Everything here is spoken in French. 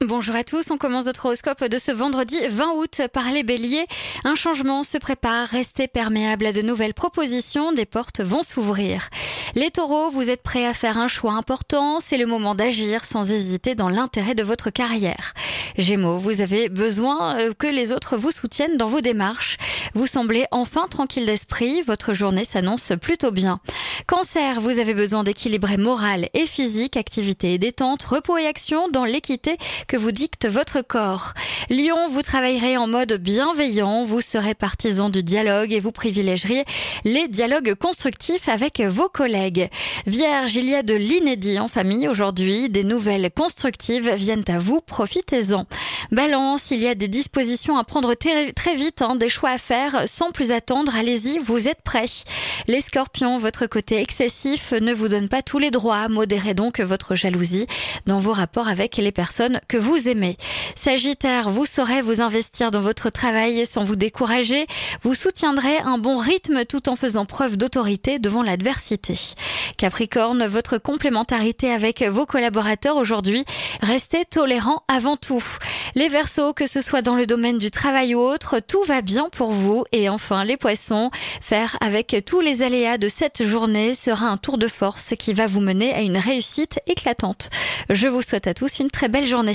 Bonjour à tous, on commence notre horoscope de ce vendredi 20 août par les béliers. Un changement se prépare, restez perméable à de nouvelles propositions, des portes vont s'ouvrir. Les taureaux, vous êtes prêts à faire un choix important, c'est le moment d'agir sans hésiter dans l'intérêt de votre carrière. Gémeaux, vous avez besoin euh, que les autres vous soutiennent dans vos démarches. Vous semblez enfin tranquille d'esprit, votre journée s'annonce plutôt bien. Cancer, vous avez besoin d'équilibrer moral et physique, activité et détente, repos et action dans l'équité que vous dicte votre corps. Lion, vous travaillerez en mode bienveillant, vous serez partisan du dialogue et vous privilégierez les dialogues constructifs avec vos collègues. Vierge, il y a de l'inédit en famille aujourd'hui, des nouvelles constructives viennent à vous, profitez-en. Balance, il y a des dispositions à prendre très vite, hein, des choix à faire sans plus attendre, allez-y, vous êtes prêts. Les scorpions, votre côté excessif ne vous donne pas tous les droits, modérez donc votre jalousie dans vos rapports avec les personnes vous aimez. Sagittaire, vous saurez vous investir dans votre travail sans vous décourager. Vous soutiendrez un bon rythme tout en faisant preuve d'autorité devant l'adversité. Capricorne, votre complémentarité avec vos collaborateurs aujourd'hui, restez tolérant avant tout. Les Verseaux, que ce soit dans le domaine du travail ou autre, tout va bien pour vous. Et enfin, les Poissons, faire avec tous les aléas de cette journée sera un tour de force qui va vous mener à une réussite éclatante. Je vous souhaite à tous une très belle journée.